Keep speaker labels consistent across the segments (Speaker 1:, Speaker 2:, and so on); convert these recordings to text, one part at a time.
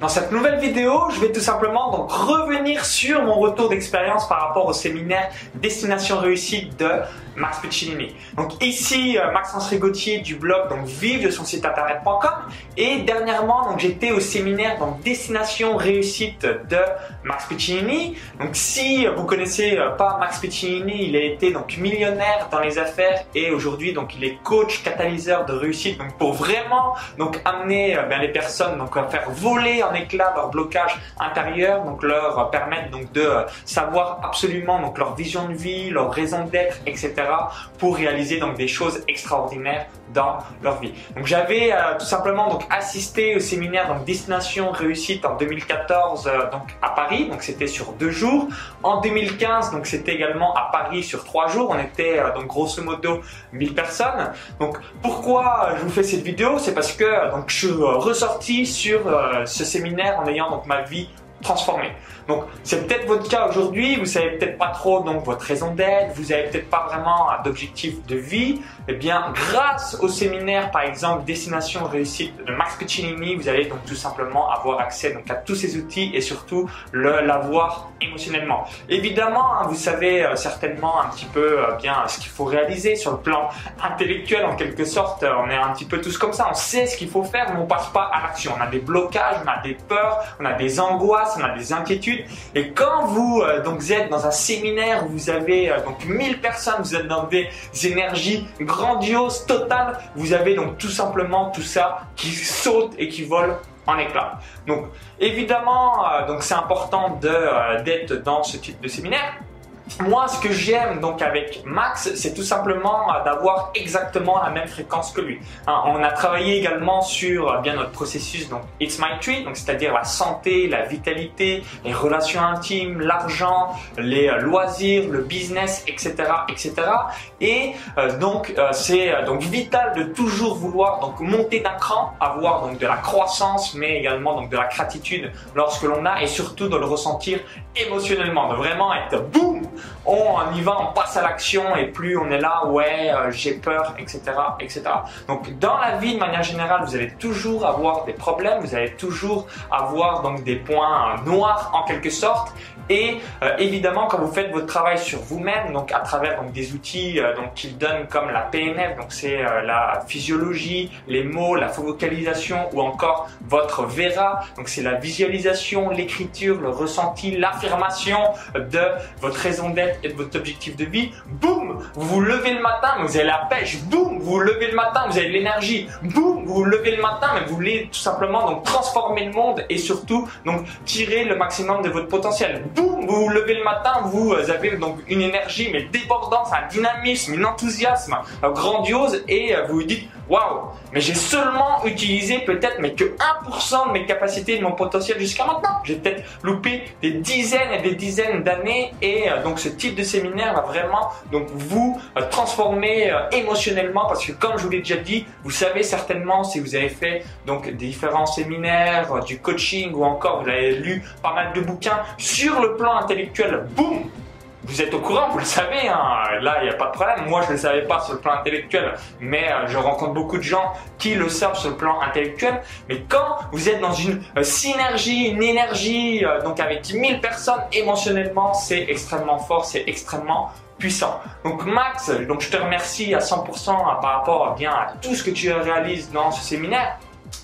Speaker 1: Dans cette nouvelle vidéo, je vais tout simplement donc revenir sur mon retour d'expérience par rapport au séminaire Destination Réussite de Max Piccinini. Donc ici, euh, Maxence Rigotier du blog donc vive de son site internet.com et dernièrement donc j'étais au séminaire donc Destination Réussite de Max Piccinini. Donc si vous connaissez euh, pas Max Piccinini, il a été donc millionnaire dans les affaires et aujourd'hui donc il est coach catalyseur de réussite donc pour vraiment donc amener euh, ben, les personnes donc à faire voler en éclat leur blocage intérieur, donc leur permettre donc de savoir absolument donc leur vision de vie, leur raison d'être, etc. pour réaliser donc des choses extraordinaires dans leur vie. Donc j'avais euh, tout simplement donc assisté au séminaire donc Destination Réussite en 2014 euh, donc à Paris, donc c'était sur deux jours. En 2015 donc c'était également à Paris sur trois jours. On était euh, donc grosso modo 1000 personnes. Donc pourquoi je vous fais cette vidéo, c'est parce que donc je suis ressorti sur ce séminaire en ayant donc ma vie transformée. Donc c'est peut-être votre cas aujourd'hui, vous savez peut-être pas trop donc votre raison d'être, vous avez peut-être pas vraiment d'objectif de vie. Eh bien, grâce au séminaire par exemple Destination Réussite de Max Piccinini, vous allez donc tout simplement avoir accès donc à tous ces outils et surtout l'avoir émotionnellement. Évidemment, hein, vous savez euh, certainement un petit peu euh, bien ce qu'il faut réaliser sur le plan intellectuel en quelque sorte. Euh, on est un petit peu tous comme ça, on sait ce qu'il faut faire, mais on passe pas à l'action. On a des blocages, on a des peurs, on a des angoisses, on a des inquiétudes et quand vous euh, donc êtes dans un séminaire où vous avez euh, donc 1000 personnes, vous êtes dans des énergies grandioses, totales, vous avez donc tout simplement tout ça qui saute et qui vole en éclats. Donc évidemment, euh, donc c'est important d'être dans ce type de séminaire. Moi, ce que j'aime donc avec Max, c'est tout simplement euh, d'avoir exactement la même fréquence que lui. Hein, on a travaillé également sur euh, bien notre processus donc It's My Tree, donc c'est-à-dire la santé, la vitalité, les relations intimes, l'argent, les euh, loisirs, le business, etc., etc. Et donc c'est donc vital de toujours vouloir donc monter d'un cran, avoir donc de la croissance, mais également donc de la gratitude lorsque l'on a et surtout de le ressentir émotionnellement, de vraiment être boum on, y va, on passe à l'action et plus on est là, ouais, euh, j'ai peur, etc., etc. Donc dans la vie de manière générale, vous allez toujours avoir des problèmes, vous allez toujours avoir donc des points euh, noirs en quelque sorte. Et euh, évidemment, quand vous faites votre travail sur vous-même, donc à travers donc des outils donc qu'ils donnent comme la PNF, donc c'est la physiologie, les mots, la vocalisation ou encore votre Vera, donc c'est la visualisation, l'écriture, le ressenti, l'affirmation de votre raison d'être et de votre objectif de vie, boum, vous vous levez le matin, vous avez la pêche, boum, vous vous levez le matin, vous avez de l'énergie, boum, vous vous levez le matin, mais vous voulez tout simplement donc transformer le monde et surtout donc tirer le maximum de votre potentiel. Vous vous levez le matin, vous avez donc une énergie mais débordante, un dynamisme, un enthousiasme grandiose et vous vous dites waouh, mais j'ai seulement utilisé peut-être mais que 1% de mes capacités, de mon potentiel jusqu'à maintenant. J'ai peut-être loupé des dizaines et des dizaines d'années et euh, donc ce type de séminaire va vraiment donc vous euh, transformer euh, émotionnellement parce que comme je vous l'ai déjà dit, vous savez certainement si vous avez fait donc des différents séminaires, du coaching ou encore vous avez lu pas mal de bouquins sur le plan intellectuel, boum, vous êtes au courant, vous le savez, hein. là il n'y a pas de problème. Moi je ne le savais pas sur le plan intellectuel, mais euh, je rencontre beaucoup de gens qui le savent sur le plan intellectuel. Mais quand vous êtes dans une euh, synergie, une énergie, euh, donc avec 1000 personnes émotionnellement, c'est extrêmement fort, c'est extrêmement puissant. Donc Max, donc je te remercie à 100% par rapport bien à tout ce que tu réalises dans ce séminaire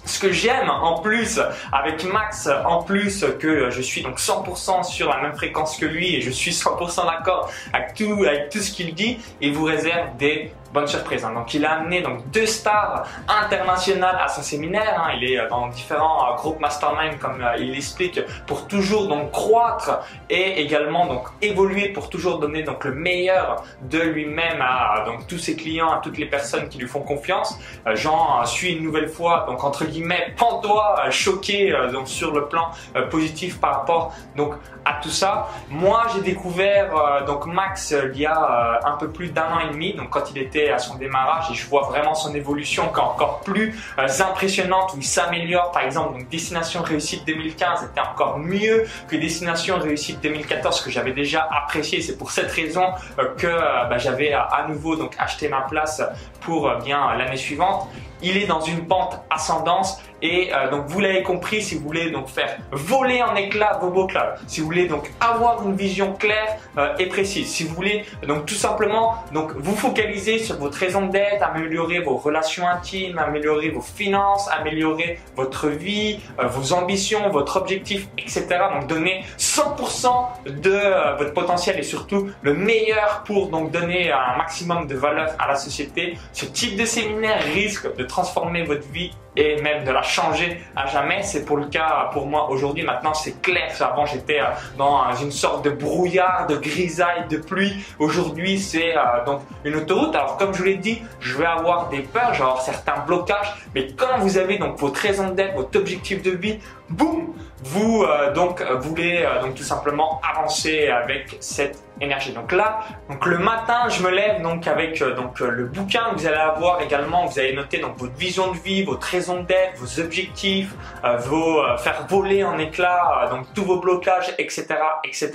Speaker 1: ce que j'aime en plus avec Max, en plus que je suis donc 100% sur la même fréquence que lui et je suis 100% d'accord avec tout, avec tout ce qu'il dit, il vous réserve des bonne surprise. Hein. Donc il a amené donc deux stars internationales à son séminaire. Hein. Il est euh, dans différents euh, groupes mastermind comme euh, il l'explique pour toujours donc croître et également donc évoluer pour toujours donner donc le meilleur de lui-même à donc tous ses clients, à toutes les personnes qui lui font confiance. J'en suis une nouvelle fois donc entre guillemets pantois choqué donc sur le plan positif par rapport donc à tout ça. Moi j'ai découvert donc Max il y a un peu plus d'un an et demi donc quand il était à son démarrage et je vois vraiment son évolution encore plus euh, impressionnante où il s'améliore. Par exemple, donc Destination Réussite 2015 était encore mieux que Destination Réussite 2014 que j'avais déjà apprécié. C'est pour cette raison euh, que euh, bah, j'avais à nouveau donc acheté ma place pour bien l'année suivante. Il est dans une pente ascendante Et donc vous l'avez compris, si vous voulez donc faire voler en éclats vos beaux clouds, si vous voulez donc avoir une vision claire et précise, si vous voulez donc tout simplement donc vous focaliser sur votre raison d'être, améliorer vos relations intimes, améliorer vos finances, améliorer votre vie, vos ambitions, votre objectif, etc. Donc donner 100% de euh, votre potentiel et surtout le meilleur pour donc donner un maximum de valeur à la société. Ce type de séminaire risque de transformer votre vie et même de la changer à jamais. C'est pour le cas pour moi aujourd'hui. Maintenant, c'est clair. Avant, j'étais euh, dans une sorte de brouillard, de grisaille, de pluie. Aujourd'hui, c'est euh, donc une autoroute. Alors, comme je vous l'ai dit, je vais avoir des peurs, genre certains blocages. Mais quand vous avez donc votre raison d'être, votre objectif de vie, boum, vous euh, donc voulez donc tout simplement avancer avec cette énergie. Donc là, donc le matin, je me lève donc avec donc le bouquin que vous allez avoir également. Vous allez noter donc votre vision de vie, votre raison d'être, vos objectifs, euh, vos euh, faire voler en éclats, euh, donc tous vos blocages, etc., etc.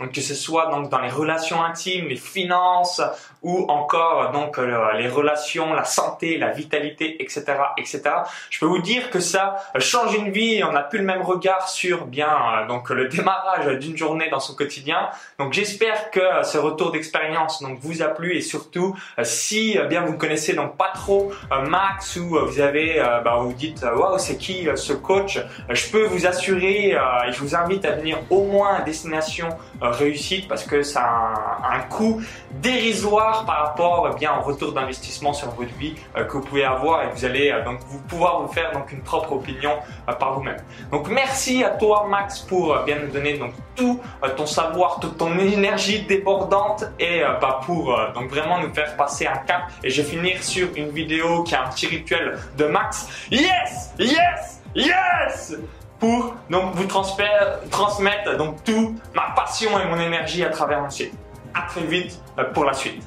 Speaker 1: Donc que ce soit donc dans les relations intimes, les finances ou encore donc les relations, la santé, la vitalité, etc., etc. Je peux vous dire que ça change une vie. On n'a plus le même regard sur bien donc le démarrage d'une journée dans son quotidien. Donc j'espère que ce retour d'expérience donc vous a plu et surtout si bien vous connaissez donc pas trop Max ou vous avez bah, vous dites euh, waouh c'est qui euh, ce coach euh, Je peux vous assurer et je vous invite à venir au moins à destination réussite parce que ça a un, coût dérisoire par rapport bien au retour d'investissement sur votre vie que vous pouvez avoir et vous allez donc vous pouvoir vous faire donc une propre opinion par vous-même. Donc merci à toi Max pour bien nous donner donc tout ton savoir, toute ton énergie débordante et bah, pour donc vraiment nous faire passer un cap et je vais finir sur une vidéo qui a un petit rituel de Max Yes Yes Yes Pour donc vous transmettre donc tout ma passion et mon énergie à travers mon site. À très vite euh, pour la suite.